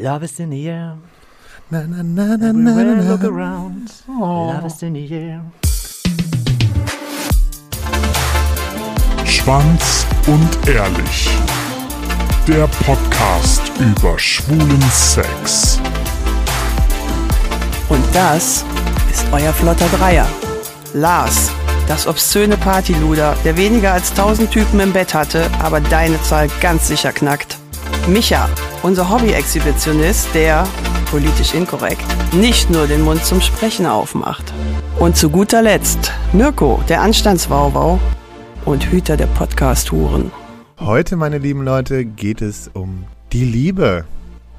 Love is in the air. Na, na, na, na, na, Everywhere na. look around. Oh. Love is in the air. Schwanz und ehrlich. Der Podcast über schwulen Sex. Und das ist euer flotter Dreier. Lars, das obszöne Partyluder, der weniger als 1000 Typen im Bett hatte, aber deine Zahl ganz sicher knackt. Micha, unser Hobby-Exhibitionist, der, politisch inkorrekt, nicht nur den Mund zum Sprechen aufmacht. Und zu guter Letzt Mirko, der Anstandswauwau und Hüter der Podcast-Huren. Heute, meine lieben Leute, geht es um die Liebe.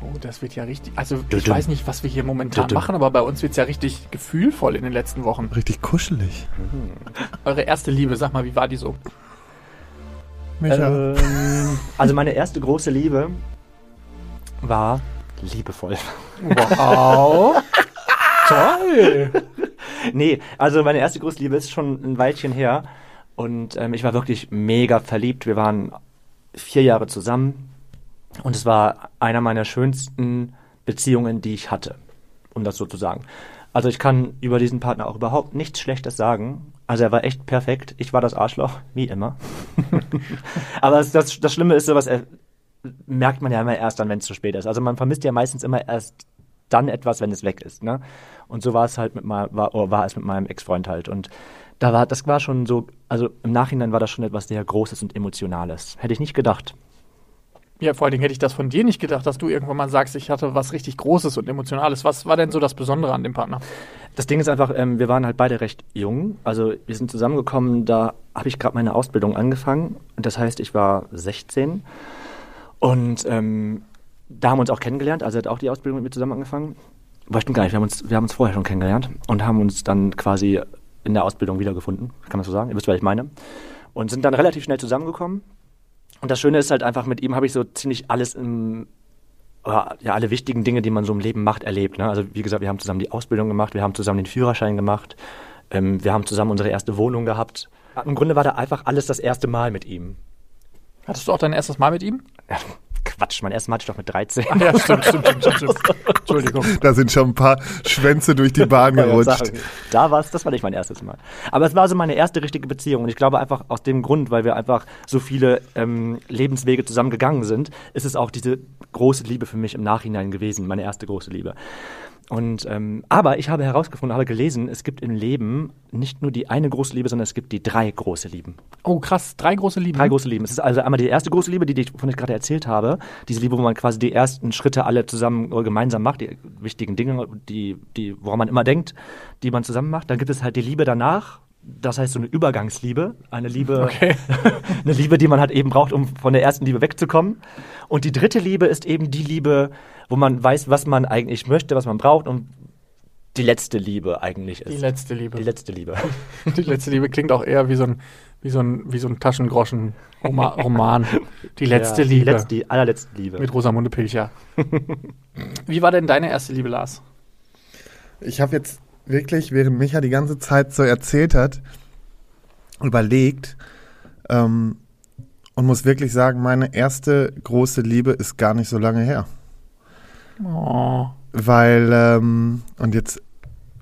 Oh, das wird ja richtig. Also, ich weiß nicht, was wir hier momentan machen, aber bei uns wird es ja richtig gefühlvoll in den letzten Wochen. Richtig kuschelig. Eure erste Liebe, sag mal, wie war die so? Micha. Ähm, also meine erste große Liebe war liebevoll. Wow. Toll. Nee, also meine erste große Liebe ist schon ein Weilchen her. Und ähm, ich war wirklich mega verliebt. Wir waren vier Jahre zusammen. Und es war einer meiner schönsten Beziehungen, die ich hatte. Um das so zu sagen. Also ich kann über diesen Partner auch überhaupt nichts Schlechtes sagen. Also er war echt perfekt. Ich war das Arschloch, wie immer. Aber das, das, das Schlimme ist, sowas äh, merkt man ja immer erst dann, wenn es zu spät ist. Also man vermisst ja meistens immer erst dann etwas, wenn es weg ist. Ne? Und so war es halt mit meinem, war, oh, war es mit meinem Ex-Freund halt. Und da war, das war schon so, also im Nachhinein war das schon etwas sehr Großes und Emotionales. Hätte ich nicht gedacht. Ja, vor allen Dingen hätte ich das von dir nicht gedacht, dass du irgendwann mal sagst, ich hatte was richtig Großes und Emotionales. Was war denn so das Besondere an dem Partner? Das Ding ist einfach, ähm, wir waren halt beide recht jung. Also wir sind zusammengekommen, da habe ich gerade meine Ausbildung angefangen. Das heißt, ich war 16. Und ähm, da haben wir uns auch kennengelernt. Also er hat auch die Ausbildung mit mir zusammen angefangen. Aber stimmt gar nicht, wir haben, uns, wir haben uns vorher schon kennengelernt und haben uns dann quasi in der Ausbildung wiedergefunden. Kann man so sagen? Ihr wisst, was ich meine. Und sind dann relativ schnell zusammengekommen. Und das Schöne ist halt einfach, mit ihm habe ich so ziemlich alles im, ja, alle wichtigen Dinge, die man so im Leben macht, erlebt. Ne? Also wie gesagt, wir haben zusammen die Ausbildung gemacht, wir haben zusammen den Führerschein gemacht, ähm, wir haben zusammen unsere erste Wohnung gehabt. Im Grunde war da einfach alles das erste Mal mit ihm. Hattest du auch dein erstes Mal mit ihm? Quatsch, mein erstes Mal hatte ich doch mit 13. Ach ja, stimmt, stimmt, stimmt, stimmt, stimmt. Entschuldigung. Da sind schon ein paar Schwänze durch die Bahn gerutscht. Da war es, das war nicht mein erstes Mal. Aber es war so meine erste richtige Beziehung. Und ich glaube einfach aus dem Grund, weil wir einfach so viele ähm, Lebenswege zusammen gegangen sind, ist es auch diese große Liebe für mich im Nachhinein gewesen, meine erste große Liebe. Und ähm, aber ich habe herausgefunden, habe gelesen, es gibt im Leben nicht nur die eine große Liebe, sondern es gibt die drei große Lieben. Oh, krass. Drei große Lieben. Drei große Lieben. Es ist also einmal die erste große Liebe, die, die ich, von der ich gerade erzählt habe. Diese Liebe, wo man quasi die ersten Schritte alle zusammen oder gemeinsam macht, die wichtigen Dinge, die, die, woran man immer denkt, die man zusammen macht. Dann gibt es halt die Liebe danach. Das heißt so eine Übergangsliebe, eine Liebe, Okay. eine Liebe, die man halt eben braucht, um von der ersten Liebe wegzukommen. Und die dritte Liebe ist eben die Liebe, wo man weiß, was man eigentlich möchte, was man braucht und die letzte Liebe eigentlich ist. Die letzte Liebe. Die letzte Liebe. Die letzte Liebe klingt auch eher wie so ein, wie so ein, wie so ein Taschengroschen-Roman. Die letzte Ja, Liebe. Die, letzte, die allerletzte Liebe. Mit Rosamunde Pilcher. Wie war denn deine erste Liebe, Lars? Ich habe jetzt wirklich, während Micha die ganze Zeit so erzählt hat, überlegt ähm, und muss wirklich sagen, meine erste große Liebe ist gar nicht so lange her. Oh. Weil, ähm, und jetzt,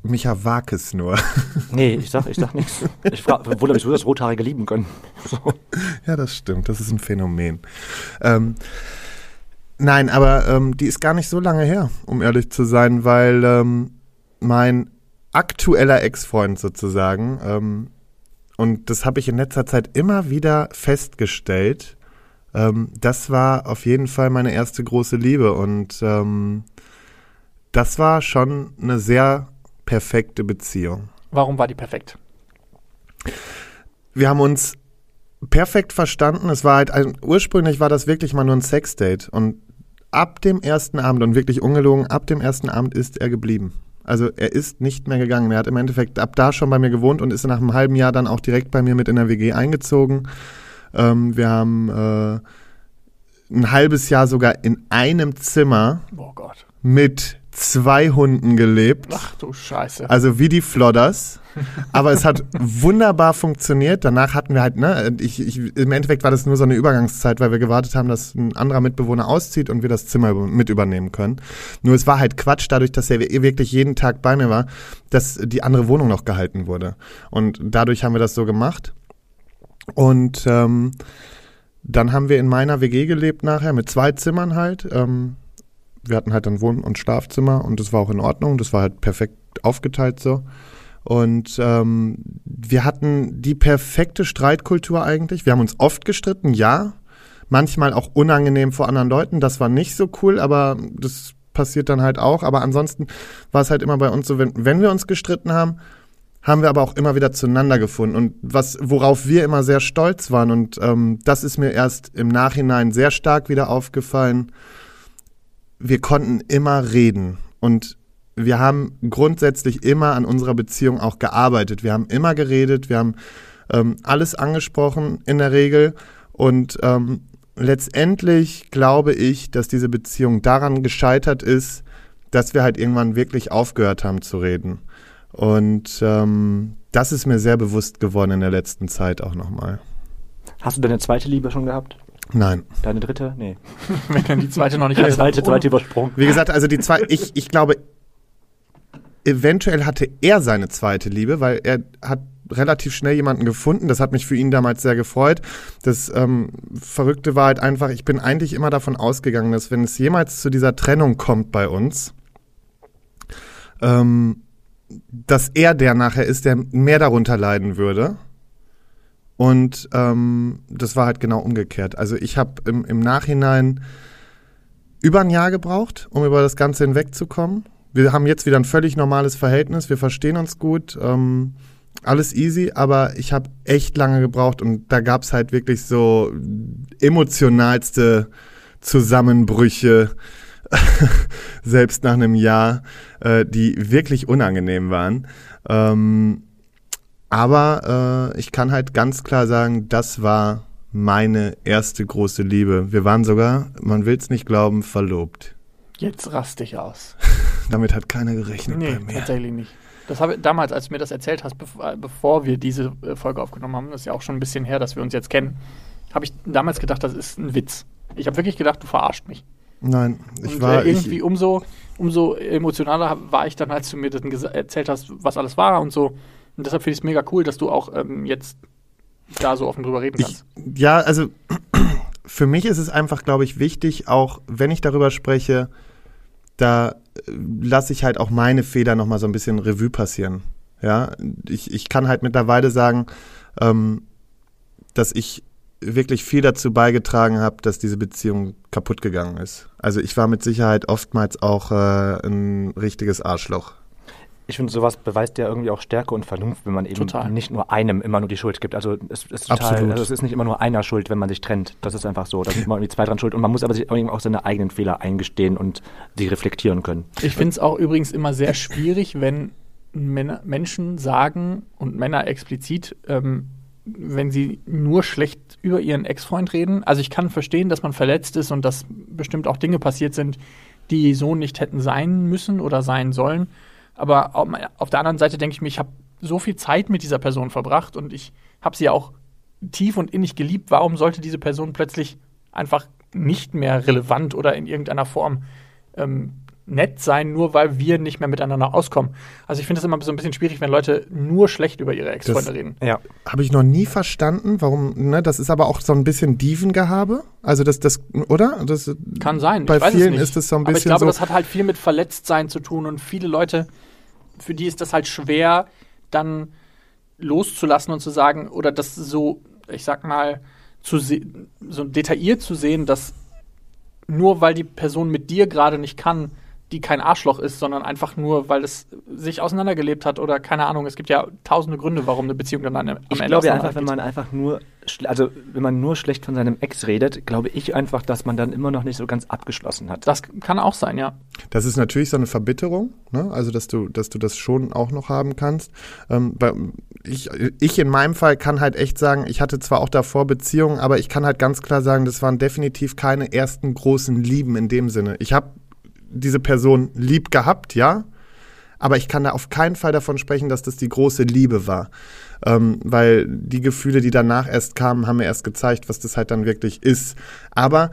Micha wag es nur. Nee, ich sag, ich sag nichts. Ich frage, wundere mich, wo das Rothaarige lieben können. So. Ja, das stimmt. Das ist ein Phänomen. Ähm, nein, aber ähm, die ist gar nicht so lange her, um ehrlich zu sein, weil ähm, mein aktueller Ex-Freund sozusagen, ähm, und das habe ich in letzter Zeit immer wieder festgestellt, ähm, das war auf jeden Fall meine erste große Liebe und ähm, das war schon eine sehr perfekte Beziehung. Warum war die perfekt? wir haben uns perfekt verstanden. Es war halt ein, ursprünglich war das wirklich mal nur ein Sexdate und ab dem ersten Abend und wirklich ungelogen, ab dem ersten Abend ist er geblieben. Also er ist nicht mehr gegangen. Er hat im Endeffekt ab da schon bei mir gewohnt und ist nach einem halben Jahr dann auch direkt bei mir mit in der WG eingezogen. Ähm, wir haben äh, ein halbes Jahr sogar in einem Zimmer Oh mit zwei Hunden gelebt. Ach du Scheiße. Also wie die Flodders. Aber es hat wunderbar funktioniert. Danach hatten wir halt, ne, ich, ich, im Endeffekt war das nur so eine Übergangszeit, weil wir gewartet haben, dass ein anderer Mitbewohner auszieht und wir das Zimmer mit übernehmen können. Nur es war halt Quatsch, dadurch, dass er wirklich jeden Tag bei mir war, dass die andere Wohnung noch gehalten wurde. Und dadurch haben wir das so gemacht. Und ähm, dann haben wir in meiner WG gelebt nachher mit zwei Zimmern halt. Ähm, wir hatten halt ein Wohn- und Schlafzimmer und das war auch in Ordnung. Das war halt perfekt aufgeteilt so. Und ähm, wir hatten die perfekte Streitkultur eigentlich. Wir haben uns oft gestritten, ja. Manchmal auch unangenehm vor anderen Leuten. Das war nicht so cool, aber das passiert dann halt auch. Aber ansonsten war es halt immer bei uns so, wenn, wenn wir uns gestritten haben, haben wir aber auch immer wieder zueinander gefunden. Und was, worauf wir immer sehr stolz waren, und ähm, das ist mir erst im Nachhinein sehr stark wieder aufgefallen, wir konnten immer reden. Und wir haben grundsätzlich immer an unserer Beziehung auch gearbeitet. Wir haben immer geredet, wir haben ähm, alles angesprochen in der Regel. Und ähm, letztendlich glaube ich, dass diese Beziehung daran gescheitert ist, dass wir halt irgendwann wirklich aufgehört haben zu reden. Und ähm, das ist mir sehr bewusst geworden in der letzten Zeit auch nochmal. Hast du deine zweite Liebe schon gehabt? Nein. Deine dritte? Nee. Wenn dann die zweite noch nicht hat, zweite, zweite übersprungen. Wie gesagt, also die zwei, ich, ich glaube, eventuell hatte er seine zweite Liebe, weil er hat relativ schnell jemanden gefunden. Das hat mich für ihn damals sehr gefreut. Das ähm, Verrückte war halt einfach, ich bin eigentlich immer davon ausgegangen, dass wenn es jemals zu dieser Trennung kommt bei uns, ähm, dass er der nachher ist, der mehr darunter leiden würde. Und ähm, das war halt genau umgekehrt. Also ich habe im, im Nachhinein über ein Jahr gebraucht, um über das Ganze hinwegzukommen. Wir haben jetzt wieder ein völlig normales Verhältnis, wir verstehen uns gut, ähm, alles easy, aber ich habe echt lange gebraucht und da gab's halt wirklich so emotionalste Zusammenbrüche, selbst nach einem Jahr, äh, die wirklich unangenehm waren. Ähm, aber äh, ich kann halt ganz klar sagen, das war meine erste große Liebe. Wir waren sogar, man will's nicht glauben, verlobt. Jetzt rast ich aus. Damit hat keiner gerechnet Nee, bei mir. tatsächlich nicht. Das habe damals, als du mir das erzählt hast, äh, bevor wir diese äh, Folge aufgenommen haben, das ist ja auch schon ein bisschen her, dass wir uns jetzt kennen, habe ich damals gedacht, das ist ein Witz. Ich habe wirklich gedacht, du verarscht mich. Nein, ich Und war äh, irgendwie ich, umso, umso emotionaler war ich dann, als du mir das erzählt hast, was alles war und so. Und deshalb finde ich es mega cool, dass du auch ähm, jetzt da so offen drüber reden ich kannst. ja, also für mich ist es einfach, glaube ich, wichtig, auch wenn ich darüber spreche, da äh, lasse ich halt auch meine Fehler noch mal so ein bisschen Revue passieren. Ja, ich, ich kann halt mittlerweile sagen, ähm, dass ich wirklich viel dazu beigetragen habe, dass diese Beziehung kaputt gegangen ist. Also ich war mit Sicherheit oftmals auch äh, ein richtiges Arschloch. Ich finde, sowas beweist ja irgendwie auch Stärke und Vernunft, wenn man eben Total. nicht nur einem immer nur die Schuld gibt. Also es ist total, also es ist nicht immer nur einer schuld, wenn man sich trennt. Das ist einfach so. Da sind immer irgendwie zwei dran schuld. Und man muss aber sich eben auch seine eigenen Fehler eingestehen und die reflektieren können. Ich finde es auch übrigens immer sehr schwierig, wenn Männer, Menschen sagen und Männer explizit, ähm, wenn sie nur schlecht über ihren Ex-Freund reden. Also ich kann verstehen, dass man verletzt ist und dass bestimmt auch Dinge passiert sind, die so nicht hätten sein müssen oder sein sollen. Aber au- auf der anderen Seite denke ich mir, ich habe so viel Zeit mit dieser Person verbracht und ich habe sie ja auch tief und innig geliebt. Warum sollte diese Person plötzlich einfach nicht mehr relevant oder in irgendeiner Form ähm, nett sein, nur weil wir nicht mehr miteinander auskommen? Also ich finde es immer so ein bisschen schwierig, wenn Leute nur schlecht über ihre Ex-Freunde Das- reden. Ja. Habe ich noch nie verstanden, warum, ne, das ist aber auch so ein bisschen Dievengehabe. Also das, das, oder? Das, Kann sein. Bei vielen ist es so ein Aber ich bisschen glaube, so- das hat halt viel mit Verletztsein zu tun und viele Leute, für die ist das halt schwer, dann loszulassen und zu sagen, oder das so, ich sag mal, zu so detailliert zu sehen, dass nur weil die Person mit dir gerade nicht kann, die kein Arschloch ist, sondern einfach nur, weil es sich auseinandergelebt hat oder keine Ahnung. Es gibt ja tausende Gründe, warum eine Beziehung dann am Ende Ich glaube ja einfach, auseinandergeht. wenn man einfach nur, also wenn man nur schlecht von seinem Ex redet, glaube ich einfach, dass man dann immer noch nicht so ganz abgeschlossen hat. Das kann auch sein, ja. Das ist natürlich so eine Verbitterung, ne? also dass du, dass du das schon auch noch haben kannst. Ähm, bei, ich, ich in meinem Fall kann halt echt sagen, ich hatte zwar auch davor Beziehungen, aber ich kann halt ganz klar sagen, das waren definitiv keine ersten großen Lieben in dem Sinne. Ich habe diese Person lieb gehabt, ja. Aber ich kann da auf keinen Fall davon sprechen, dass das die große Liebe war. Ähm, weil die Gefühle, die danach erst kamen, haben mir erst gezeigt, was das halt dann wirklich ist. Aber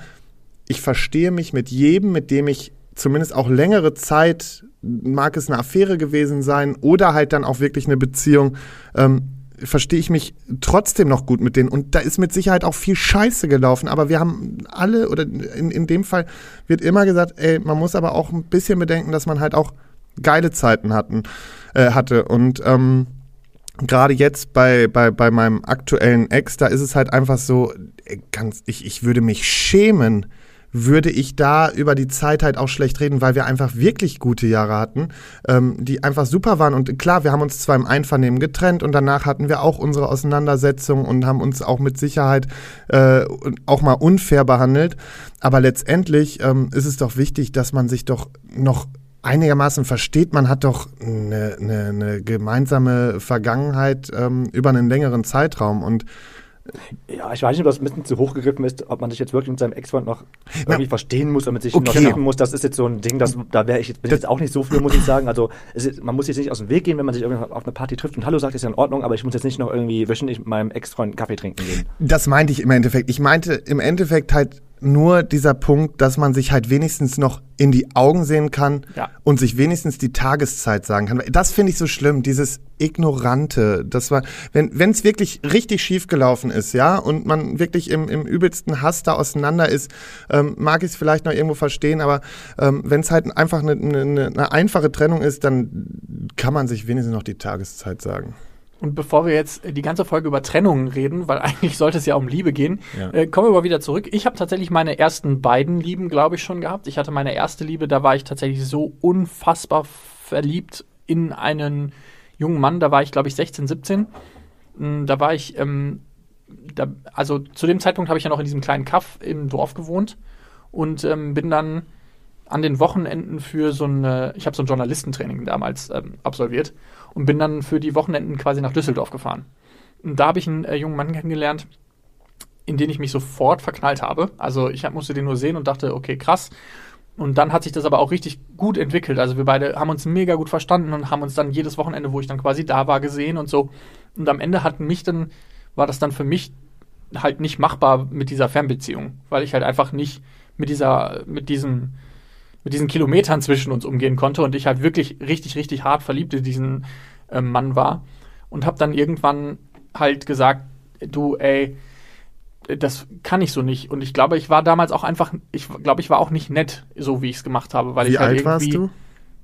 ich verstehe mich mit jedem, mit dem ich zumindest auch längere Zeit, mag es eine Affäre gewesen sein oder halt dann auch wirklich eine Beziehung, ähm, verstehe ich mich trotzdem noch gut mit denen. Und da ist mit Sicherheit auch viel Scheiße gelaufen. Aber wir haben alle, oder in, in dem Fall wird immer gesagt, ey, man muss aber auch ein bisschen bedenken, dass man halt auch geile Zeiten hatten, äh, hatte. Und ähm, gerade jetzt bei, bei, bei meinem aktuellen Ex, da ist es halt einfach so, äh, ganz, ich, ich würde mich schämen, würde ich da über die Zeit halt auch schlecht reden, weil wir einfach wirklich gute Jahre hatten, ähm, die einfach super waren. Und klar, wir haben uns zwar im Einvernehmen getrennt und danach hatten wir auch unsere Auseinandersetzung und haben uns auch mit Sicherheit äh, auch mal unfair behandelt. Aber letztendlich ähm, ist es doch wichtig, dass man sich doch noch einigermaßen versteht, man hat doch eine, eine, eine gemeinsame Vergangenheit ähm, über einen längeren Zeitraum und ja, ich weiß nicht, ob das ein bisschen zu hoch gegriffen ist, ob man sich jetzt wirklich mit seinem Ex-Freund noch irgendwie verstehen muss, damit sich okay. noch schicken muss. Das ist jetzt so ein Ding, das, da wäre ich jetzt, bin jetzt auch nicht so für, muss ich sagen. Also ist, man muss jetzt nicht aus dem Weg gehen, wenn man sich irgendwie auf eine Party trifft und Hallo sagt, ist ja in Ordnung, aber ich muss jetzt nicht noch irgendwie wöchentlich mit meinem Ex-Freund Kaffee trinken gehen. Das meinte ich im Endeffekt. Ich meinte im Endeffekt halt nur dieser Punkt, dass man sich halt wenigstens noch in die Augen sehen kann Ja. und sich wenigstens die Tageszeit sagen kann. Das finde ich so schlimm, dieses Ignorante. Das war, wenn wenn es wirklich richtig schief gelaufen ist, ja, und man wirklich im, im übelsten Hass da auseinander ist, ähm, mag ich es vielleicht noch irgendwo verstehen, aber ähm, wenn es halt einfach eine, eine, eine einfache Trennung ist, dann kann man sich wenigstens noch die Tageszeit sagen. Und bevor wir jetzt die ganze Folge über Trennungen reden, weil eigentlich sollte es ja um Liebe gehen, Ja. äh, kommen wir mal wieder zurück. Ich habe tatsächlich meine ersten beiden Lieben, glaube ich, schon gehabt. Ich hatte meine erste Liebe, da war ich tatsächlich so unfassbar verliebt in einen jungen Mann. Da war ich, glaube ich, 16, 17. Mm, Da war ich, ähm, da, also zu dem Zeitpunkt habe ich ja noch in diesem kleinen Kaff im Dorf gewohnt und ähm, bin dann an den Wochenenden für so ein, äh, ich habe so ein Journalistentraining damals ähm, absolviert und bin dann für die Wochenenden quasi nach Düsseldorf gefahren. Und da habe ich einen äh, jungen Mann kennengelernt, in den ich mich sofort verknallt habe. Also ich hab, musste den nur sehen und dachte, okay, krass. Und dann hat sich das aber auch richtig gut entwickelt. Also wir beide haben uns mega gut verstanden und haben uns dann jedes Wochenende, wo ich dann quasi da war, gesehen und so. Und am Ende hat mich dann, war das dann für mich halt nicht machbar mit dieser Fernbeziehung, weil ich halt einfach nicht mit dieser, mit diesem, mit diesen Kilometern zwischen uns umgehen konnte und ich halt wirklich richtig, richtig hart verliebt in diesen ähm, Mann war und habe dann irgendwann halt gesagt, du, ey, das kann ich so nicht. Und ich glaube, ich war damals auch einfach, ich glaube, ich war auch nicht nett, so wie ich es gemacht habe, weil Wie ich halt alt warst irgendwie, du?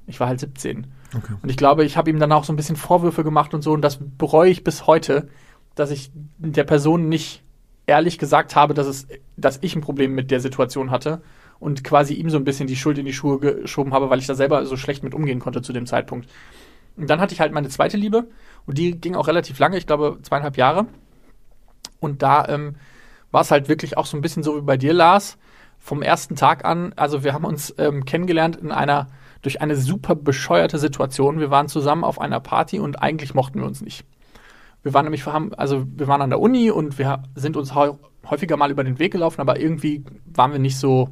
ich war halt 17. Okay. Und ich glaube, ich habe ihm dann auch so ein bisschen Vorwürfe gemacht und so. Und das bereue ich bis heute, dass ich der Person nicht ehrlich gesagt habe, dass, es, dass ich ein Problem mit der Situation hatte und quasi ihm so ein bisschen die Schuld in die Schuhe geschoben habe, weil ich da selber so schlecht mit umgehen konnte zu dem Zeitpunkt. Und dann hatte ich halt meine zweite Liebe und die ging auch relativ lange, ich glaube zweieinhalb Jahre. Und da ähm, war es halt wirklich auch so ein bisschen so wie bei dir, Lars. Vom ersten Tag an, also wir haben uns ähm, kennengelernt in einer, durch eine super bescheuerte Situation. Wir waren zusammen auf einer Party und eigentlich mochten wir uns nicht. Wir waren nämlich, also wir waren an der Uni und wir sind uns häufiger mal über den Weg gelaufen, aber irgendwie waren wir nicht so,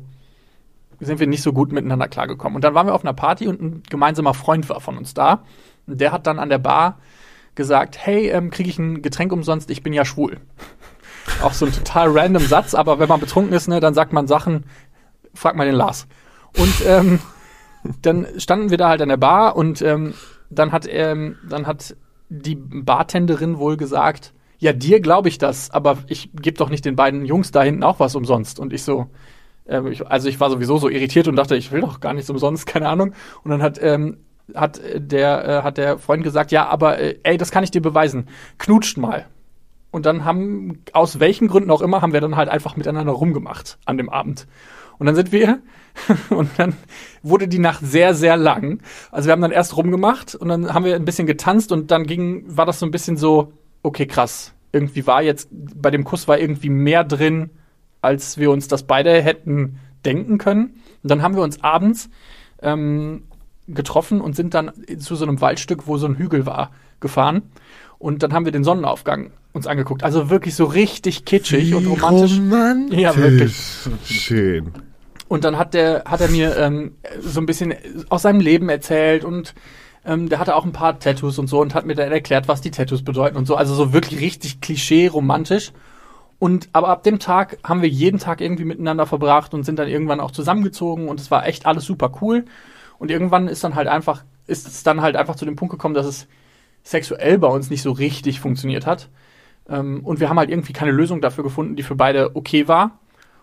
sind wir nicht so gut miteinander klargekommen. Und dann waren wir auf einer Party und ein gemeinsamer Freund war von uns da. Und der hat dann an der Bar gesagt, hey, ähm, kriege ich ein Getränk umsonst, ich bin ja schwul. Auch so ein total random Satz, aber wenn man betrunken ist, ne, dann sagt man Sachen, frag mal den Lars. Und ähm, dann standen wir da halt an der Bar und ähm, dann hat ähm, dann hat die Bartenderin wohl gesagt, ja, dir glaube ich das, aber ich gebe doch nicht den beiden Jungs da hinten auch was umsonst. Und ich so, ähm, ich, also ich war sowieso so irritiert und dachte, ich will doch gar nichts umsonst, keine Ahnung. Und dann hat ähm, hat äh, der äh, hat der Freund gesagt, ja, aber äh, ey, das kann ich dir beweisen. Knutscht mal. Und dann haben, aus welchen Gründen auch immer, haben wir dann halt einfach miteinander rumgemacht an dem Abend. Und dann sind wir, und dann wurde die Nacht sehr, sehr lang. Also wir haben dann erst rumgemacht und dann haben wir ein bisschen getanzt und dann ging, war das so ein bisschen so, okay, krass. Irgendwie war jetzt, bei dem Kuss war irgendwie mehr drin, als wir uns das beide hätten denken können. Und dann haben wir uns abends ähm, getroffen und sind dann zu so einem Waldstück, wo so ein Hügel war, gefahren. Und dann haben wir den Sonnenaufgang uns angeguckt. Also wirklich so richtig kitschig und romantisch. Romantisch. Ja, wirklich. Schön. Und dann hat der, hat er mir ähm, so ein bisschen aus seinem Leben erzählt und ähm, der hatte auch ein paar Tattoos und so und hat mir dann erklärt, was die Tattoos bedeuten und so. Also so wirklich richtig klischee romantisch. Und aber ab dem Tag haben wir jeden Tag irgendwie miteinander verbracht und sind dann irgendwann auch zusammengezogen und es war echt alles super cool. Und irgendwann ist dann halt einfach, ist es dann halt einfach zu dem Punkt gekommen, dass es sexuell bei uns nicht so richtig funktioniert hat. Ähm, und wir haben halt irgendwie keine Lösung dafür gefunden, die für beide okay war.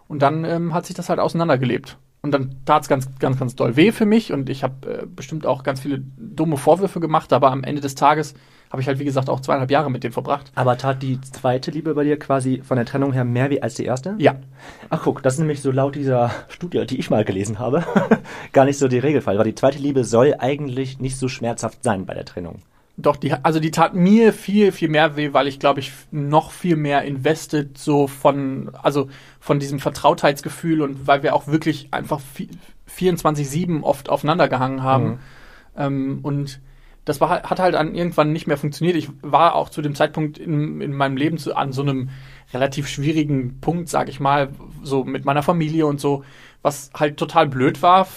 Und dann ähm, hat sich das halt auseinandergelebt. Und dann tat es ganz, ganz, ganz doll weh für mich und ich habe äh, bestimmt auch ganz viele dumme Vorwürfe gemacht, aber am Ende des Tages habe ich halt, wie gesagt, auch zweieinhalb Jahre mit dem verbracht. Aber tat die zweite Liebe bei dir quasi von der Trennung her mehr weh als die erste? Ja. Ach guck, das ist nämlich so laut dieser Studie, die ich mal gelesen habe, gar nicht so die Regelfall, weil die zweite Liebe soll eigentlich nicht so schmerzhaft sein bei der Trennung. Doch, die, also die tat mir viel, viel mehr weh, weil ich glaube ich noch viel mehr invested so von, also von diesem Vertrautheitsgefühl und weil wir auch wirklich einfach 24-7 oft aufeinander gehangen haben. Mhm. Ähm, und das war, hat halt an irgendwann nicht mehr funktioniert. Ich war auch zu dem Zeitpunkt in, in meinem Leben zu, an so einem relativ schwierigen Punkt, sag ich mal, so mit meiner Familie und so, was halt total blöd war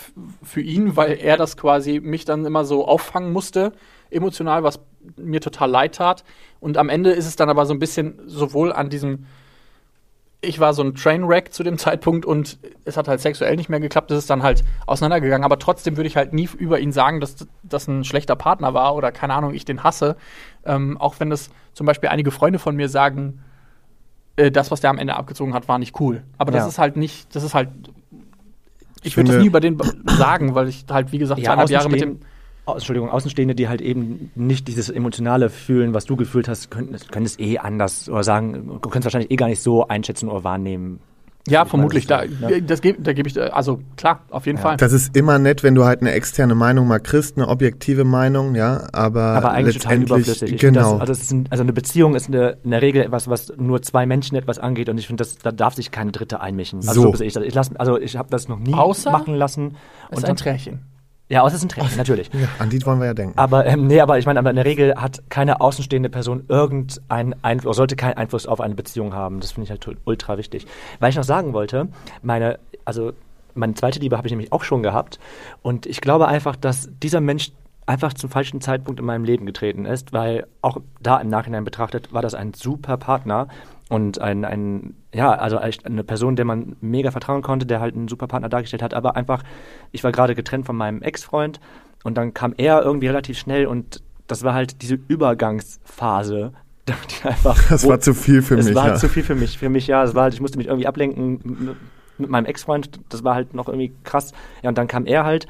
für ihn, weil er das quasi mich dann immer so auffangen musste emotional, was mir total leid tat. Und am Ende ist es dann aber so ein bisschen sowohl an diesem, ich war so ein Trainwreck zu dem Zeitpunkt und es hat halt sexuell nicht mehr geklappt, es ist dann halt auseinandergegangen. Aber trotzdem würde ich halt nie über ihn sagen, dass das ein schlechter Partner war oder keine Ahnung, ich den hasse. Ähm, auch wenn das zum Beispiel einige Freunde von mir sagen, äh, das, was der am Ende abgezogen hat, war nicht cool. Aber das ja. ist halt nicht, das ist halt ich würde das nie über den sagen, weil ich halt, wie gesagt, ja, zweieinhalb Jahre mit dem Entschuldigung, Außenstehende, die halt eben nicht dieses Emotionale fühlen, was du gefühlt hast, können, können es eh anders oder sagen, du kannst wahrscheinlich eh gar nicht so einschätzen oder wahrnehmen. Ja, vermutlich. Da, ja. Das geb, da gebe ich, also klar, auf jeden ja. Fall. Das ist immer nett, wenn du halt eine externe Meinung mal kriegst, eine objektive Meinung, ja, aber. Aber eigentlich total überflüssig. Ich genau. Das, also, ein, also, eine Beziehung ist eine, in der Regel etwas, was nur zwei Menschen etwas angeht und ich finde, da darf sich keine Dritte einmischen. Also so, so ich. Ich, lass, also ich habe das noch nie Außer machen lassen. Und ein Trärchen. Ja, außer es ein Training, natürlich. Ja, an die wollen wir ja denken. Aber ähm, nee, aber ich meine, aber in der Regel hat keine außenstehende Person irgendeinen Einfluss, sollte keinen Einfluss auf eine Beziehung haben. Das finde ich halt ultra wichtig. Weil ich noch sagen wollte, meine, also meine zweite Liebe habe ich nämlich auch schon gehabt. Und ich glaube einfach, dass dieser Mensch einfach zum falschen Zeitpunkt in meinem Leben getreten ist, weil auch da im Nachhinein betrachtet war das ein super Partner und ein, ein ja, also eine Person, der man mega vertrauen konnte, der halt einen super Partner dargestellt hat, aber einfach, ich war gerade getrennt von meinem Ex-Freund und dann kam er irgendwie relativ schnell und das war halt diese Übergangsphase, die einfach, das war zu viel für es mich. Es war ja. zu viel für mich. Für mich, ja, es war halt, ich musste mich irgendwie ablenken mit meinem Ex-Freund, das war halt noch irgendwie krass. Ja, und dann kam er halt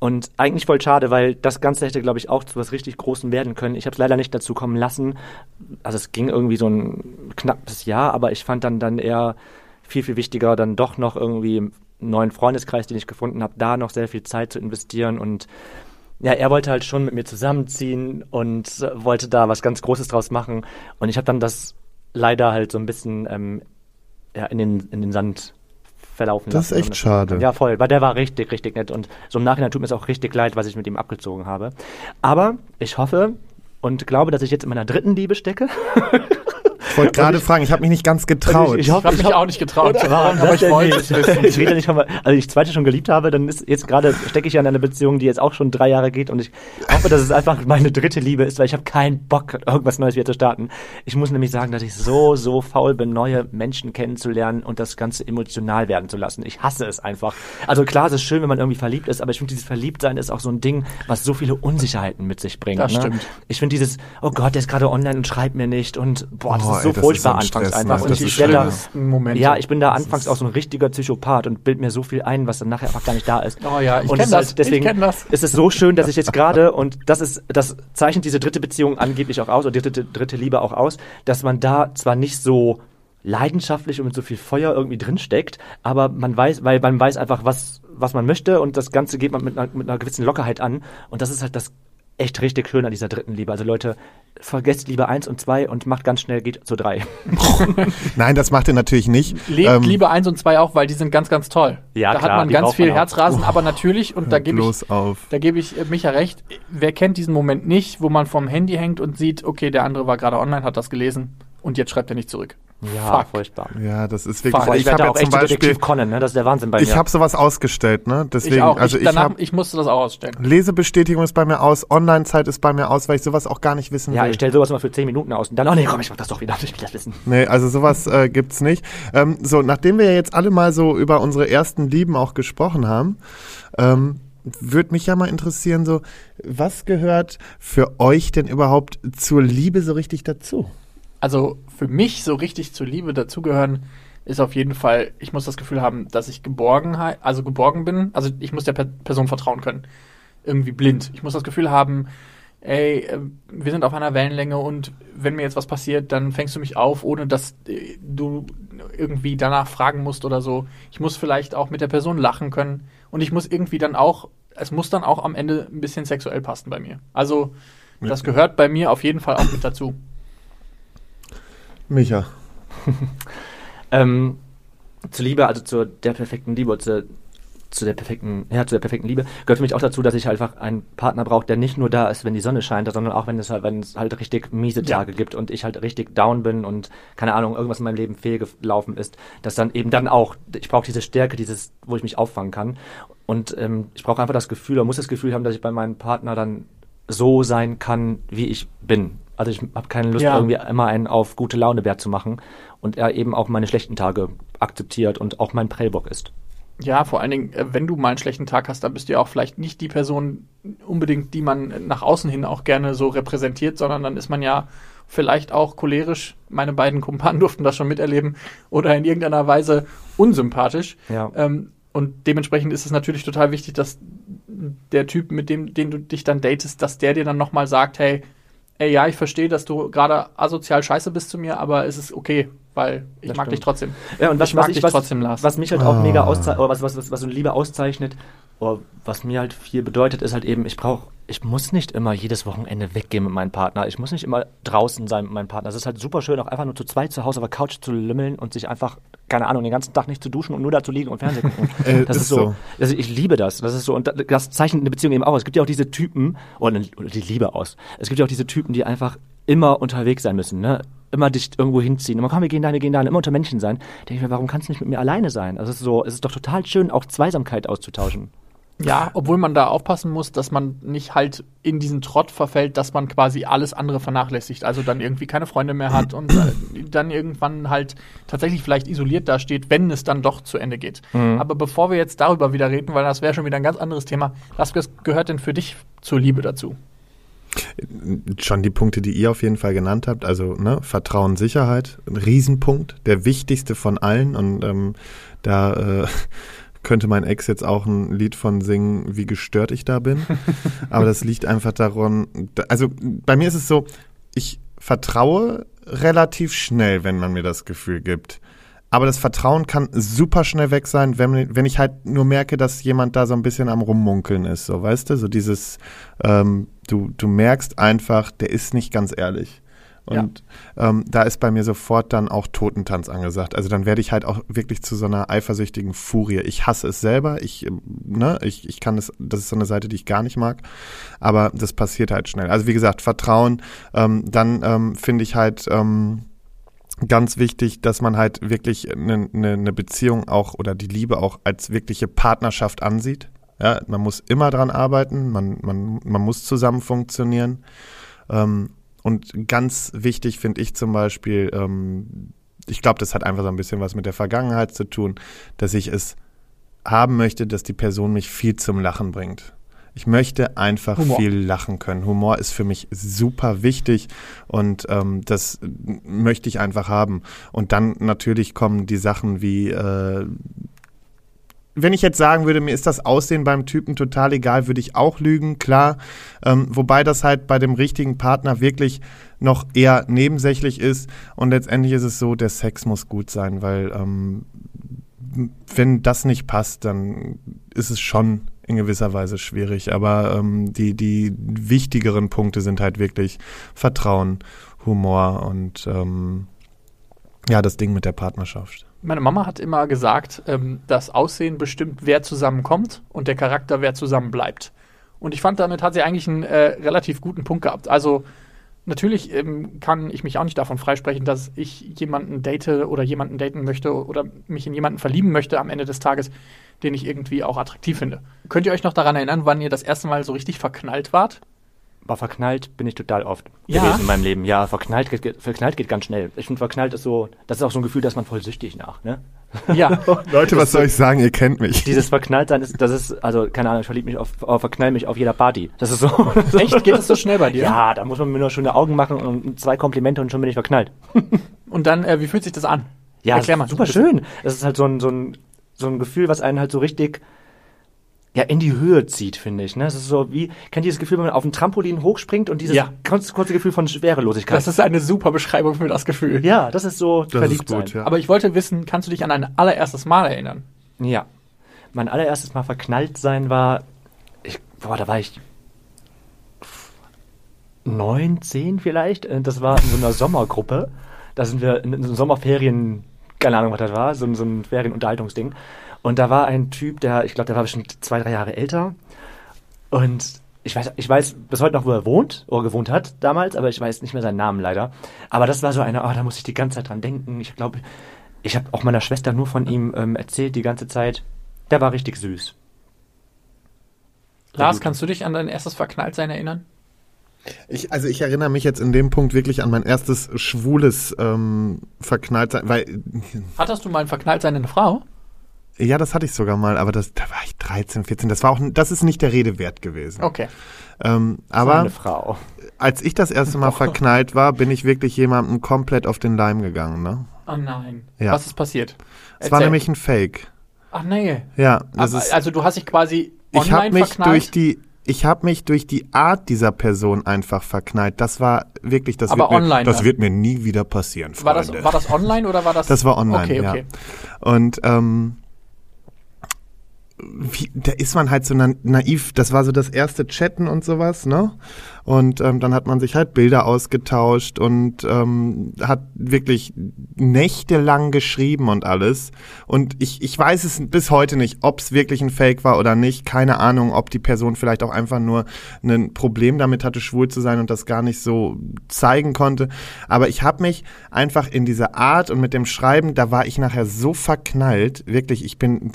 und eigentlich voll schade, weil das Ganze hätte, glaube ich, auch zu was richtig Großem werden können. Ich habe es leider nicht dazu kommen lassen. Also es ging irgendwie so ein knappes Jahr, aber ich fand dann, dann eher viel, viel wichtiger, dann doch noch irgendwie einen neuen Freundeskreis, den ich gefunden habe, da noch sehr viel Zeit zu investieren und ja, er wollte halt schon mit mir zusammenziehen und wollte da was ganz Großes draus machen. Und ich habe dann das leider halt so ein bisschen ähm, ja, in, den, in den Sand verlaufen Das ist echt schade. Ja, voll, weil der war richtig, richtig nett. Und so im Nachhinein tut mir es auch richtig leid, was ich mit ihm abgezogen habe. Aber ich hoffe und glaube, dass ich jetzt in meiner dritten Liebe stecke. Ich wollte gerade fragen, ich habe mich nicht ganz getraut. Ich, ich, ich habe mich auch nicht getraut. Warum? Aber ich wollte es wissen. Ich rede nicht von, also ich zweite schon geliebt habe, dann ist jetzt gerade stecke ich ja in einer Beziehung, die jetzt auch schon drei Jahre geht und ich hoffe, dass es einfach meine dritte Liebe ist, weil ich habe keinen Bock, irgendwas Neues wieder zu starten. Ich muss nämlich sagen, dass ich so, so faul bin, neue Menschen kennenzulernen und das Ganze emotional werden zu lassen. Ich hasse es einfach. Also klar, es ist schön, wenn man irgendwie verliebt ist, aber ich finde, dieses Verliebtsein ist auch so ein Ding, was so viele Unsicherheiten mit sich bringt. Das ne? stimmt. Ich finde dieses, oh Gott, der ist gerade online und schreibt mir nicht und boah, das oh, ist so ey, furchtbar ist anfangs einfach. Ne? Und ich da, ja, ich bin da anfangs auch so ein richtiger Psychopath und bild mir so viel ein, was dann nachher einfach gar nicht da ist. Oh ja, ich kenne das. Halt, deswegen ich das. ist es so schön, dass ich jetzt gerade, und das ist, das zeichnet diese dritte Beziehung angeblich auch aus, oder die dritte, dritte Liebe auch aus, dass man da zwar nicht so leidenschaftlich und mit so viel Feuer irgendwie drinsteckt, aber man weiß, weil man weiß einfach, was, was man möchte und das Ganze geht man mit einer, mit einer gewissen Lockerheit an und das ist halt das echt richtig schön an dieser dritten Liebe. Also Leute, vergesst Liebe eins und zwei und macht ganz schnell, geht zu drei. Nein, das macht ihr natürlich nicht. Lebt ähm, Liebe eins und zwei auch, weil die sind ganz, ganz toll. Ja, da klar, hat man ganz viel Herzrasen, oh, aber natürlich, und da gebe ich, auf. da gebe ich äh, Micha recht, wer kennt diesen Moment nicht, wo man vom Handy hängt und sieht, okay, der andere war gerade online, hat das gelesen und jetzt schreibt er nicht zurück. Ja, Fuck. furchtbar. Ja, das ist wirklich. Boah, ich, ich habe ja auch zum echt Beispiel, Detektiv Conan, ne? Das ist der Wahnsinn bei ich mir. habe sowas ausgestellt, ne? Deswegen, ich auch. also ich, ich danach, habe ich musste das auch ausstellen. Lesebestätigung ist bei mir aus, Online-Zeit ist bei mir aus, weil ich sowas auch gar nicht wissen ja, will. ich stelle sowas immer für 10 Minuten aus und dann, oh nee, komm, ich mach das doch wieder, ich will das wissen. Nee, also sowas äh, gibt's nicht. Ähm, so, nachdem wir ja jetzt alle mal so über unsere ersten Lieben auch gesprochen haben, ähm, würde mich ja mal interessieren, so, was gehört für euch denn überhaupt zur Liebe so richtig dazu? Also für mich so richtig zur Liebe dazugehören, ist auf jeden Fall, ich muss das Gefühl haben, dass ich Geborgenheit, also geborgen bin. Also ich muss der per Person vertrauen können. Irgendwie blind. Ich muss das Gefühl haben, ey, äh, wir sind auf einer Wellenlänge und wenn mir jetzt was passiert, dann fängst du mich auf, ohne dass äh, du irgendwie danach fragen musst oder so. Ich muss vielleicht auch mit der Person lachen können und ich muss irgendwie dann auch, es muss dann auch am Ende ein bisschen sexuell passen bei mir. Also das gehört bei mir auf jeden Fall auch mit dazu. Micha. Ähm, zur Liebe, also zu der perfekten Liebe, zu, zu der perfekten, ja, zu der perfekten Liebe, gehört für mich auch dazu, dass ich einfach einen Partner brauche, der nicht nur da ist, wenn die Sonne scheint, sondern auch wenn es halt, wenn es halt richtig miese Ja. Tage gibt und ich halt richtig down bin und keine Ahnung, irgendwas in meinem Leben fehlgelaufen ist, dass dann eben dann auch, ich brauche diese Stärke, dieses, wo ich mich auffangen kann. Und ähm, ich brauche einfach das Gefühl, oder muss das Gefühl haben, dass ich bei meinem Partner dann so sein kann, wie ich bin. Also ich habe keine Lust, Ja. irgendwie immer einen auf gute Laune Bär zu machen und er eben auch meine schlechten Tage akzeptiert und auch mein Prellbock ist. Ja, vor allen Dingen, äh, wenn du mal einen schlechten Tag hast, dann bist du ja auch vielleicht nicht die Person unbedingt, die man nach außen hin auch gerne so repräsentiert, sondern dann ist man ja vielleicht auch cholerisch, meine beiden Kumpanen durften das schon miterleben, oder in irgendeiner Weise unsympathisch. Ja. Ähm, und dementsprechend ist es natürlich total wichtig, dass der Typ, mit dem, den du dich dann datest, dass der dir dann nochmal sagt, hey, ey, ja, ich verstehe, dass du gerade asozial scheiße bist zu mir, aber es ist okay, weil ich Das mag stimmt. dich trotzdem. Ja, und was, ich mag was, dich was, trotzdem, Lars. was mich halt auch mega Ah. auszeichnet, oder was, was, was, was so eine Liebe auszeichnet, oder was mir halt viel bedeutet, ist halt eben, ich brauche, ich muss nicht immer jedes Wochenende weggehen mit meinem Partner. Ich muss nicht immer draußen sein mit meinem Partner. Es ist halt super schön, auch einfach nur zu zweit zu Hause auf der Couch zu lümmeln und sich einfach, keine Ahnung, den ganzen Tag nicht zu duschen und nur da zu liegen und Fernsehen gucken. Äh, das ist ist so. so. Also ich liebe das. Das ist so, und da- das zeichnet eine Beziehung eben auch. Es gibt ja auch diese Typen, oder die Liebe aus. Es gibt ja auch diese Typen, die einfach immer unterwegs sein müssen, ne? Immer dich irgendwo hinziehen. Immer, komm, wir gehen dahin, wir gehen dahin, immer unter Menschen sein. Denke ich mir, warum kannst du nicht mit mir alleine sein? Also es ist so, es ist doch total schön, auch Zweisamkeit auszutauschen. Ja, obwohl man da aufpassen muss, dass man nicht halt in diesen Trott verfällt, dass man quasi alles andere vernachlässigt. Also dann irgendwie keine Freunde mehr hat und äh, dann irgendwann halt tatsächlich vielleicht isoliert dasteht, wenn es dann doch zu Ende geht. Aber bevor wir jetzt darüber wieder reden, weil das wäre schon wieder ein ganz anderes Thema, was gehört denn für dich zur Liebe dazu? Schon die Punkte, die ihr auf jeden Fall genannt habt, also ne, Vertrauen, Sicherheit, ein Riesenpunkt, der wichtigste von allen und ähm, da äh, könnte mein Ex jetzt auch ein Lied von singen, wie gestört ich da bin. Aber das liegt einfach daran, da- also bei mir ist es so, ich vertraue relativ schnell, wenn man mir das Gefühl gibt. Aber das Vertrauen kann super schnell weg sein, wenn, wenn ich halt nur merke, dass jemand da so ein bisschen am Rummunkeln ist. So, weißt du, so dieses, ähm, du, du merkst einfach, der ist nicht ganz ehrlich. Und ähm, da ist bei mir sofort dann auch Totentanz angesagt. Also dann werde ich halt auch wirklich zu so einer eifersüchtigen Furie. Ich hasse es selber. Ich, ähm, ne, ich, ich kann es, das ist so eine Seite, die ich gar nicht mag. Aber das passiert halt schnell. Also wie gesagt, Vertrauen. Ähm, dann ähm, finde ich halt, ähm, ganz wichtig, dass man halt wirklich eine ne, ne Beziehung auch oder die Liebe auch als wirkliche Partnerschaft ansieht. Ja, man muss immer dran arbeiten, man, man, man muss zusammen funktionieren. Ähm, und ganz wichtig finde ich zum Beispiel, ähm, ich glaube, das hat einfach so ein bisschen was mit der Vergangenheit zu tun, dass ich es haben möchte, dass die Person mich viel zum Lachen bringt. Ich möchte einfach Humor. viel lachen können. Humor ist für mich super wichtig und ähm, das möchte ich einfach haben. Und dann natürlich kommen die Sachen wie, äh, wenn ich jetzt sagen würde, mir ist das Aussehen beim Typen total egal, würde ich auch lügen, klar. Ähm, wobei das halt bei dem richtigen Partner wirklich noch eher nebensächlich ist. Und letztendlich ist es so, der Sex muss gut sein, weil ähm, wenn das nicht passt, dann ist es schon in gewisser Weise schwierig. Aber ähm, die, die wichtigeren Punkte sind halt wirklich Vertrauen, Humor und ähm, ja, das Ding mit der Partnerschaft. Meine Mama hat immer gesagt, ähm, das Aussehen bestimmt, wer zusammenkommt und der Charakter, wer zusammen bleibt. Und ich fand, damit hat sie eigentlich einen äh, relativ guten Punkt gehabt. Also natürlich ähm, kann ich mich auch nicht davon freisprechen, dass ich jemanden date oder jemanden daten möchte oder mich in jemanden verlieben möchte am Ende des Tages, den ich irgendwie auch attraktiv finde. Könnt ihr euch noch daran erinnern, wann ihr das erste Mal so richtig verknallt wart? Aber verknallt bin ich total oft Ja? gewesen in meinem Leben. Ja, verknallt geht, verknallt geht ganz schnell. Ich finde, verknallt ist so, das ist auch so ein Gefühl, dass man voll süchtig nach, ne? Ja. Leute, was soll ich sagen? Ihr kennt mich. Dieses Verknalltsein ist, das ist, also, keine Ahnung, ich verlieb mich auf, auf verknall mich auf jeder Party. Das ist so. Echt? Geht das so schnell bei dir? Ja, da muss man mir nur schöne Augen machen und zwei Komplimente und schon bin ich verknallt. Und dann, äh, wie fühlt sich das an? Ja, Erklär mal. super schön. Das ist halt so ein, so ein, so ein Gefühl, was einen halt so richtig ja, in die Höhe zieht, finde ich. Ne? Es ist so wie, kennt ihr das Gefühl, wenn man auf ein Trampolin hochspringt und dieses Ja. kurze, kurze Gefühl von Schwerelosigkeit? Das ist eine super Beschreibung für das Gefühl. ja, das ist so Das ist verliebt gut, sein. ja. Aber ich wollte wissen, kannst du dich an ein allererstes Mal erinnern? Ja. Mein allererstes Mal verknallt sein war, ich, boah, da war ich neun, zehn vielleicht. Äh, Das war in so einer Sommergruppe. Da sind wir in, in so Sommerferien, keine Ahnung, was das war, so, ein- so ein Ferienunterhaltungsding. Und da war ein Typ, der, ich glaube, der war bestimmt zwei, drei Jahre älter. Und ich weiß, ich weiß bis heute noch, wo er wohnt oder gewohnt hat damals, aber ich weiß nicht mehr seinen Namen leider. Aber das war so eine, oh, da muss ich die ganze Zeit dran denken. Ich glaube, ich habe auch meiner Schwester nur von ihm ähm, erzählt die ganze Zeit. Der war richtig süß. Lars, kannst du dich an dein erstes Verknalltsein erinnern? Ich, also ich erinnere mich jetzt in dem Punkt wirklich an mein erstes schwules ähm, Verknalltsein, weil Hattest du mal ein Verknalltsein in eine Frau? Ja, das hatte ich sogar mal, aber das, da war ich 13, 14. Das war auch, das ist nicht der Rede wert gewesen. Okay. Ähm, Aber aber eine Frau. als ich das erste Mal verknallt war, bin ich wirklich jemandem komplett auf den Leim gegangen. Ne? Oh nein. Ja. Was ist passiert? Es war nämlich ein Fake. Ach nee. Ja, das Aber, ist. also du hast dich quasi ich habe online mich verknallt? durch die ich habe mich durch die Art dieser Person einfach verknallt. Das war wirklich, das, Aber wird, mir, online das dann? wird mir nie wieder passieren, war, Freunde. das, war das online oder war das? Das war online, Okay, ja. okay. Und ähm, wie, da ist man halt so na naiv. Das war so das erste Chatten und sowas, ne? Und ähm, dann hat man sich halt Bilder ausgetauscht und ähm, hat wirklich nächtelang geschrieben und alles. Und ich, ich weiß es bis heute nicht, ob es wirklich ein Fake war oder nicht. Keine Ahnung, ob die Person vielleicht auch einfach nur ein Problem damit hatte, schwul zu sein und das gar nicht so zeigen konnte. Aber ich habe mich einfach in dieser Art und mit dem Schreiben, da war ich nachher so verknallt. Wirklich, ich bin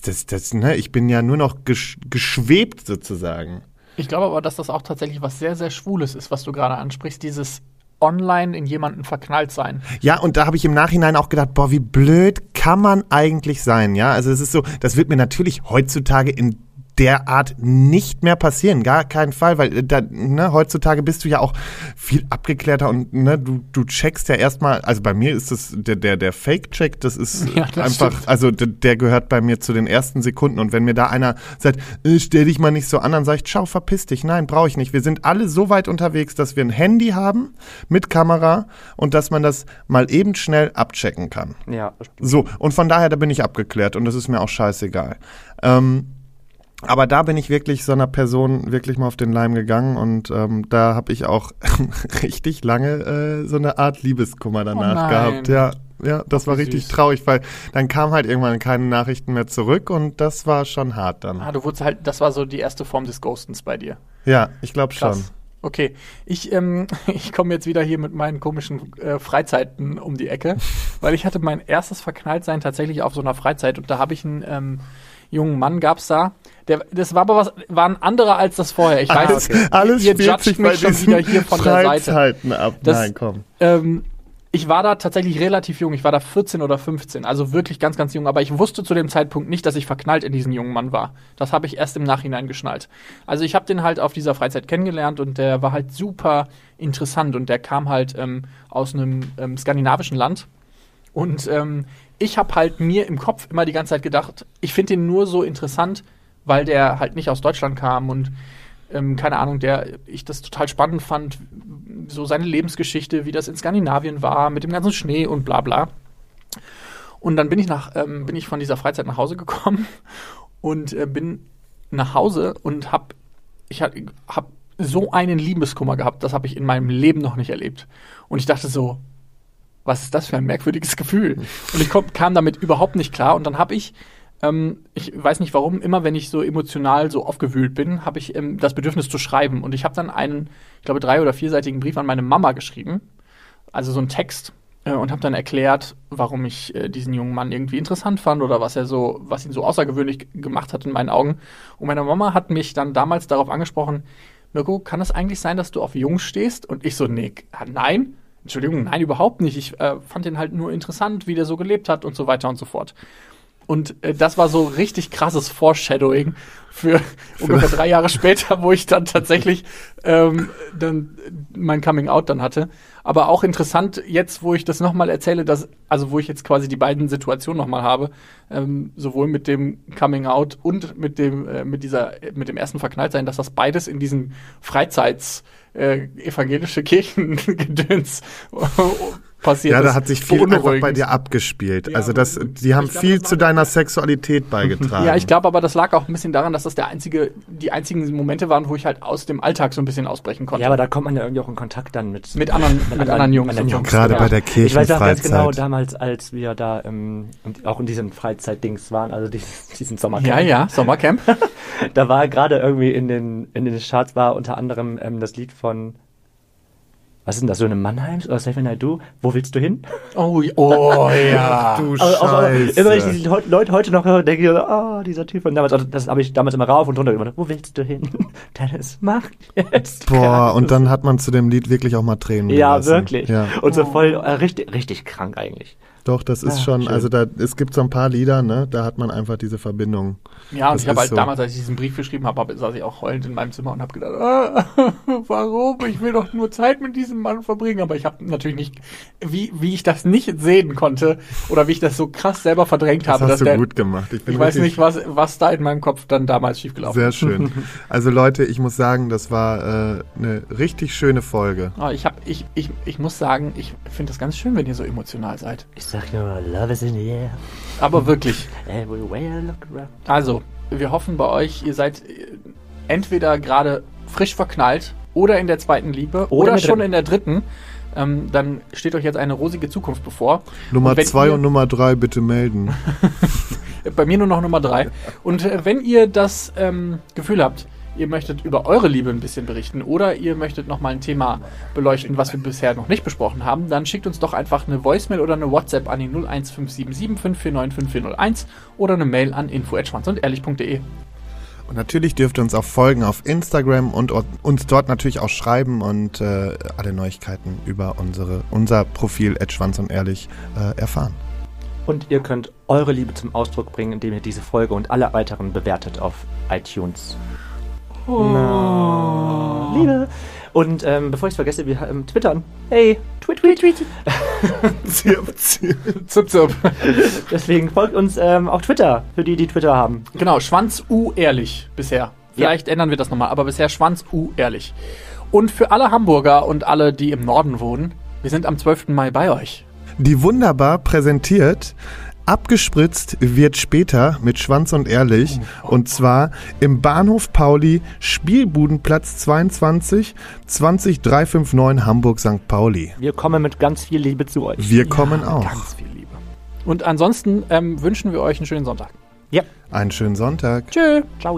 das, das, das, ne, ich bin ja nur noch gesch geschwebt sozusagen. Ich glaube aber, dass das auch tatsächlich was sehr, sehr Schwules ist, was du gerade ansprichst. Dieses online in jemanden verknallt sein. Ja, und da habe ich im Nachhinein auch gedacht, boah, wie blöd kann man eigentlich sein, ja? Also es ist so, das wird mir natürlich heutzutage in der Art nicht mehr passieren, gar keinen Fall, weil äh, da, ne, heutzutage bist du ja auch viel abgeklärter und ne, du, du checkst ja erstmal, also bei mir ist das der, der, der Fake-Check, das ist Ja, das einfach, stimmt. also der, der gehört bei mir zu den ersten Sekunden und wenn mir da einer sagt, äh, stell dich mal nicht so an, dann sag ich, ciao, verpiss dich, nein, brauche ich nicht. Wir sind alle so weit unterwegs, dass wir ein Handy haben mit Kamera und dass man das mal eben schnell abchecken kann. Ja. So, und von daher, da bin ich abgeklärt und das ist mir auch scheißegal. Ähm, aber da bin ich wirklich so einer Person wirklich mal auf den Leim gegangen und ähm, da habe ich auch richtig lange äh, so eine Art Liebeskummer danach nein. gehabt. Ja, ja, das war wie richtig süß. traurig, weil dann kam halt irgendwann keine Nachrichten mehr zurück und das war schon hart dann. Ah, du wurdest halt, das war so die erste Form des Ghostens bei dir. Ja, ich glaube schon. Okay, ich, ähm, ich komme jetzt wieder hier mit meinen komischen äh, Freizeiten um die Ecke, weil ich hatte mein erstes Verknalltsein tatsächlich auf so einer Freizeit und da habe ich einen ähm, jungen Mann gab's da. Der, das war aber was, war ein anderer als das vorher. Ich weiß, Alles, okay. alles ihr spielt judgt sich mich schon wieder hier von der Seite. Ab. Das- Nein, komm. Ähm, ich war da tatsächlich relativ jung. Ich war da 14 oder 15, also wirklich ganz, ganz jung. Aber ich wusste zu dem Zeitpunkt nicht, dass ich verknallt in diesen jungen Mann war. Das habe ich erst im Nachhinein geschnallt. Also ich habe den halt auf dieser Freizeit kennengelernt und der war halt super interessant und der kam halt ähm, aus einem ähm, skandinavischen Land. Und ähm, ich habe halt mir im Kopf immer die ganze Zeit gedacht, ich finde den nur so interessant, weil der halt nicht aus Deutschland kam und ähm, keine Ahnung, der ich das total spannend fand, so seine Lebensgeschichte, wie das in Skandinavien war, mit dem ganzen Schnee und bla bla. Und dann bin ich nach, ähm, bin ich von dieser Freizeit nach Hause gekommen und äh, bin nach Hause und hab, ich hab, hab so einen Liebeskummer gehabt, das habe ich in meinem Leben noch nicht erlebt. Und ich dachte so, was ist das für ein merkwürdiges Gefühl? Und ich komm, kam damit überhaupt nicht klar. Und dann habe ich ähm, ich weiß nicht warum, immer wenn ich so emotional so aufgewühlt bin, habe ich ähm, das Bedürfnis zu schreiben. Und ich habe dann einen, ich glaube, drei- oder vierseitigen Brief an meine Mama geschrieben. Also so einen Text. Äh, und habe dann erklärt, warum ich äh, diesen jungen Mann irgendwie interessant fand oder was er so, was ihn so außergewöhnlich gemacht hat in meinen Augen. Und meine Mama hat mich dann damals darauf angesprochen, Mirko, kann es eigentlich sein, dass du auf Jungs stehst? Und ich so, nee, ah, nein. Entschuldigung, nein, überhaupt nicht. Ich äh, fand ihn halt nur interessant, wie der so gelebt hat und so weiter und so fort. Und äh, das war so richtig krasses Foreshadowing für ungefähr drei Jahre später, wo ich dann tatsächlich ähm, dann mein Coming Out dann hatte. Aber auch interessant jetzt, wo ich das nochmal erzähle, dass, also wo ich jetzt quasi die beiden Situationen nochmal habe, ähm, sowohl mit dem Coming Out und mit dem, äh, mit dieser, mit dem ersten Verknalltsein, dass das beides in diesen Freizeits äh, evangelische Kirchengedöns passiert Ja, ist. da hat sich viel einfach bei dir abgespielt. Ja, also das, die haben glaub, viel das zu deiner Sexualität beigetragen. Ja, ich glaube aber, das lag auch ein bisschen daran, dass das der einzige, die einzigen Momente waren, wo ich halt aus dem Alltag so ein bisschen ausbrechen konnte. Ja, aber da kommt man ja irgendwie auch in Kontakt dann mit, mit anderen, mit anderen Jungs. und so. Gerade ja. bei der Ich weiß auch ganz genau, Kirchenfreizeit. damals, als wir da ähm, auch in diesen Freizeitdings waren, also dieses, diesen Sommercamp. Ja, ja, Sommercamp. Da war gerade irgendwie in den, in den Charts war unter anderem ähm, das Lied von, was ist denn das, Söhne Mannheims oder Seven I Do? Wo willst du hin? Oh, oh ja. Du aber Scheiße. immer wenn ich diese Leute- heute noch höre, denke ich, so, oh, dieser Typ von damals, also das habe ich damals immer rauf und runter gemacht. Wo willst du hin? Dennis, mach jetzt. Boah, und dann hat man zu dem Lied wirklich auch mal Tränen Ja, gelassen. wirklich. Ja. Und so voll, äh, richtig, richtig krank eigentlich. Doch, das ist Ah, schon, schön. also da, es gibt so ein paar Lieder, ne, da hat man einfach diese Verbindung. Ja, und Das ich habe halt so. damals, als ich diesen Brief geschrieben habe, hab, saß ich auch heulend in meinem Zimmer und habe gedacht, ah, warum? Ich will doch nur Zeit mit diesem Mann verbringen. Aber ich habe natürlich nicht, wie, wie ich das nicht sehen konnte oder wie ich das so krass selber verdrängt Das habe, hast dass du der, gut gemacht. Ich, ich weiß nicht, was, was da in meinem Kopf dann damals schiefgelaufen Sehr ist. schön. Also Leute, ich muss sagen, das war äh, eine richtig schöne Folge. Ah, ich, hab, ich, ich, ich muss sagen, ich finde das ganz schön, wenn ihr so emotional seid. Ich sag nur, love is in the air. Aber wirklich. Everywhere I look around. Also, wir hoffen bei euch, ihr seid entweder gerade frisch verknallt oder in der zweiten Liebe Oder oder, schon in der dritten. Ähm, dann steht euch jetzt eine rosige Zukunft bevor. Nummer Und wenn zwei ihr- und Nummer drei bitte melden. Bei mir nur noch Nummer drei. Und äh, wenn ihr das ähm, Gefühl habt, ihr möchtet über eure Liebe ein bisschen berichten oder ihr möchtet nochmal ein Thema beleuchten, was wir bisher noch nicht besprochen haben, dann schickt uns doch einfach eine Voicemail oder eine WhatsApp an die 01577 549 5401 oder eine Mail an info@schwanzundehrlich.de. Und natürlich dürft ihr uns auch folgen auf Instagram und uns dort natürlich auch schreiben und äh, alle Neuigkeiten über unsere, unser Profil Schwanz und Ehrlich äh, erfahren. Und ihr könnt eure Liebe zum Ausdruck bringen, indem ihr diese Folge und alle weiteren bewertet auf iTunes. Na, Liebe. Und ähm, bevor ich es vergesse, wir ähm, twittern. Hey, tweet, tweet, tweet. Zup, zup. Deswegen folgt uns ähm, auf Twitter, für die, die Twitter haben. Genau, Schwanz U ehrlich bisher. Vielleicht ändern wir das nochmal, aber bisher Schwanz U ehrlich. Und für alle Hamburger und alle, die im Norden wohnen, wir sind am 12. Mai bei euch. Die wunderbar präsentiert. Abgespritzt wird später mit Schwanz und Ehrlich. Und zwar im Bahnhof Pauli, Spielbudenplatz 22, 20359 Hamburg St. Pauli. Wir kommen mit ganz viel Liebe zu euch. Wir kommen auch. Ganz viel Liebe. Und ansonsten ähm, wünschen wir euch einen schönen Sonntag. Ja. Einen schönen Sonntag. Tschö. Ciao.